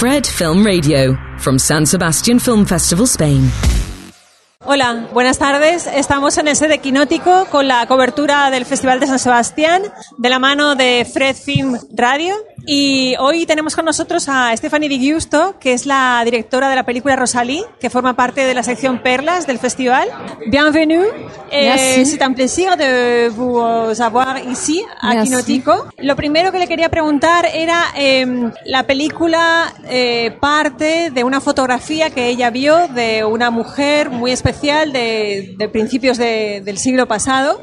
Fred Film Radio from San Sebastian Film Festival, Spain. Hola, buenas tardes. Estamos en el sede Quinótico con la cobertura del Festival de San Sebastián de la mano de Fred Film Radio. Y hoy tenemos con nosotros a Stephanie Di Giusto, que es la directora de la película Rosalie, que forma parte de la sección Perlas del festival. Bienvenue. Eh, c'est un plaisir de vous avoir ici, a Merci. Quinótico. Lo primero que le quería preguntar era, eh, la película eh, parte de una fotografía que ella vio de una mujer muy especial de, de principios de- del siglo pasado,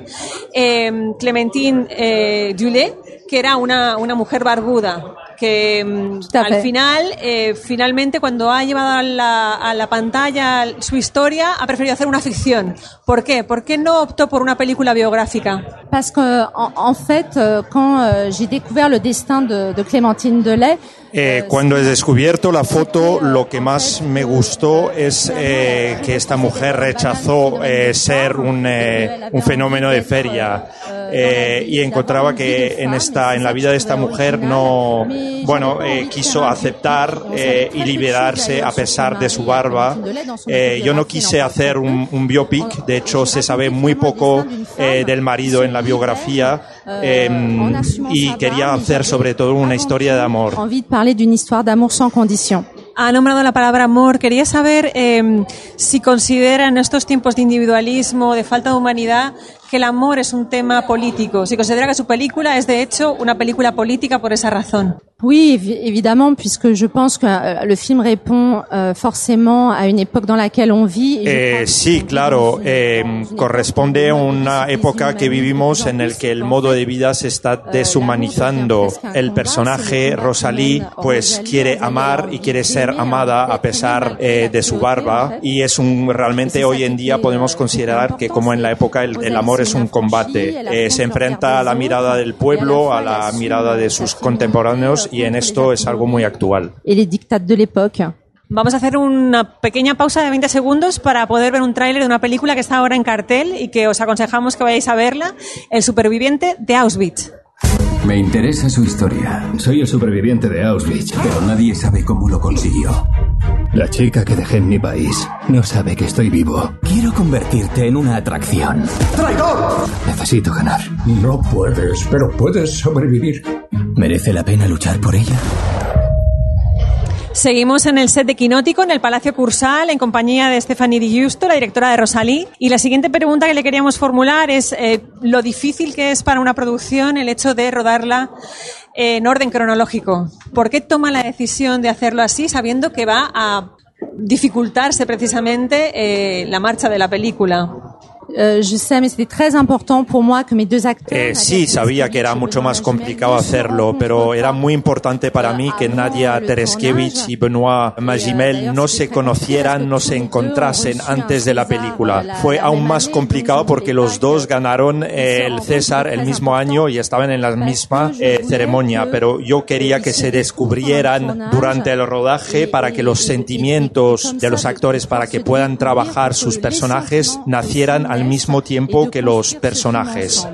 eh, Clementine eh, Dulé, que era una, una mujer barbuda que mm, al final, eh, finalmente, cuando ha llevado a la, a la pantalla su historia, ha preferido hacer una ficción. ¿Por qué? ¿Por qué no optó por una película biográfica? Parce que en, en fait, euh, quand euh, j'ai découvert le destin de, de Clémentine Delay, Eh, cuando he descubierto la foto, lo que más me gustó es eh, que esta mujer rechazó eh, ser un, eh, un fenómeno de feria eh, y encontraba que en esta en la vida de esta mujer no bueno eh, quiso aceptar eh, y liberarse a pesar de su barba. Eh, yo no quise hacer un, un biopic, de hecho se sabe muy poco eh, del marido en la biografía eh, y quería hacer sobre todo una historia de amor. envie de parler d'une histoire d'amour sans condition. Ha nombrado la palabra amor. Quería saber eh, si considera en estos tiempos de individualismo, de falta de humanidad, que el amor es un tema político. Si considera que su película es, de hecho, una película política por esa razón. Oui, évi- évidemment, puisque je pense que euh, le film répond euh, forcément à une époque dans laquelle on vit. Eh, que sí, claro, eh, corresponde a una época que vivimos en el que el modo de vida se está euh, deshumanizando. El personaje Rosalie que pues quiere amar la y quiere ser amada en a pesar eh, la de su barba en y es un realmente hoy en día podemos euh, considerar que como en la época el, el amor es un combate. Eh, se enfrenta a la mirada del pueblo, a la mirada de sus contemporáneos y en esto es algo muy actual. et les dictats de l'époque. Vamos a hacer una pequeña pausa de 20 segundos para poder ver un tráiler de una película que está ahora en cartel y que os aconsejamos que vayáis a verla, El superviviente de Auschwitz. Me interesa su historia, Soy el superviviente de Auschwitz. pero nadie sabe cómo lo consiguió. La chica que dejé en mi país no sabe que estoy vivo. Quiero convertirte en una atracción. Necesito ganar. No puedes, pero puedes sobrevivir. ¿Merece la pena luchar por ella? Seguimos en el set de Quinótico, en el Palacio Cursal, en compañía de Stephanie Di Giusto, la directora de Rosalí. Y la siguiente pregunta que le queríamos formular es eh, lo difícil que es para una producción el hecho de rodarla en orden cronológico. ¿Por qué toma la decisión de hacerlo así, sabiendo que va a dificultarse precisamente eh, la marcha de la película? Euh, je sais, mais c'était très important pour moi que mes deux. Eh, sí, sabía que era mucho más complicado hacerlo, pero era muy importante para mí que Nadia Tereskevich y Benoit Magimel no se conocieran, no se encontrasen antes de la película. Fue aún más complicado porque los dos ganaron eh, el César el mismo año y estaban en la misma eh, ceremonia, pero yo quería que se descubrieran durante el rodaje para que los sentimientos de los actores, para que puedan trabajar sus personajes, nacieran al mismo tiempo que los personajes.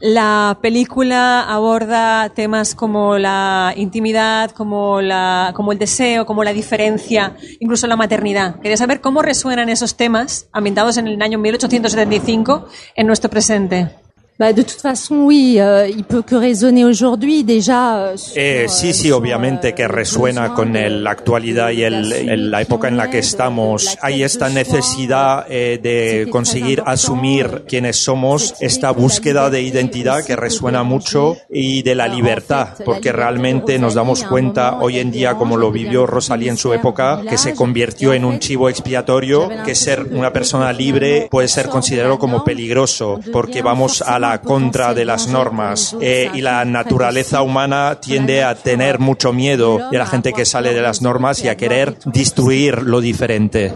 La película aborda temas como la intimidad, como, la, como el deseo, como la diferencia, incluso la maternidad. Quería saber cómo resuenan esos temas ambientados en el año 1875 en nuestro presente. Bah, de toute façon, oui, euh, il peut que résonner aujourd'hui déjà. euh, sur, Eh, euh, sí, sí, sur, obviamente euh, que le resuena con de- el- la actualidad y el- el- la época en la que estamos. Hay esta necesidad eh, de conseguir asumir quiénes somos, esta búsqueda de identidad que resuena mucho y de la libertad, porque realmente nos damos cuenta hoy en día, como lo vivió Rosalía en su época, que se convirtió en un chivo expiatorio, que ser una persona libre puede ser considerado como peligroso, porque vamos a la contra de las normas eh, y la naturaleza humana tiende a tener mucho miedo de la gente que sale de las normas y a querer destruir lo diferente.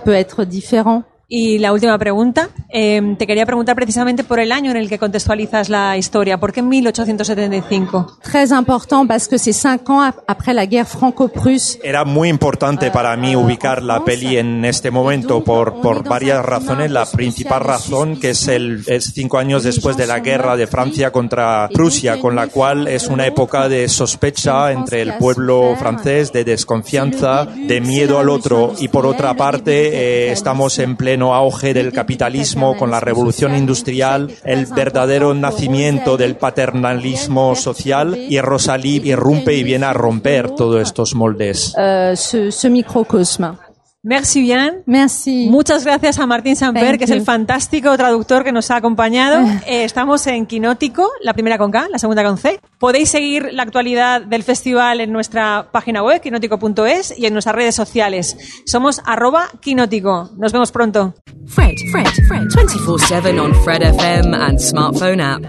Y la última pregunta, eh, te quería preguntar precisamente por el año en el que contextualizas la historia. ¿Por qué 1875? Très important parce que c'est cinq ans ap- après la guerre franco-prusse. Era muy importante para mí ubicar la peli en este momento por, por varias razones. La principal razón que es el es cinco años después de la guerra de Francia contra Prusia, con la cual es una época de sospecha entre el pueblo francés, de desconfianza, de miedo al otro y por otra parte eh, estamos en pleno auge del capitalismo con la revolución industrial, el verdadero nacimiento del paternalismo social y Rosalí irrumpe y viene a romper todos estos moldes. ce, ce microcosme. Merci bien. Merci. Muchas gracias a Martín Samper, Thank que es el you. fantástico traductor que nos ha acompañado. Eh, estamos en Quinótico, la primera con K, la segunda con C. Podéis seguir la actualidad del festival en nuestra página web, quinótico.es, y en nuestras redes sociales. Somos arroba quinótico. Nos vemos pronto. Fred, Fred, Fred. 24 7 on Fred FM and smartphone app.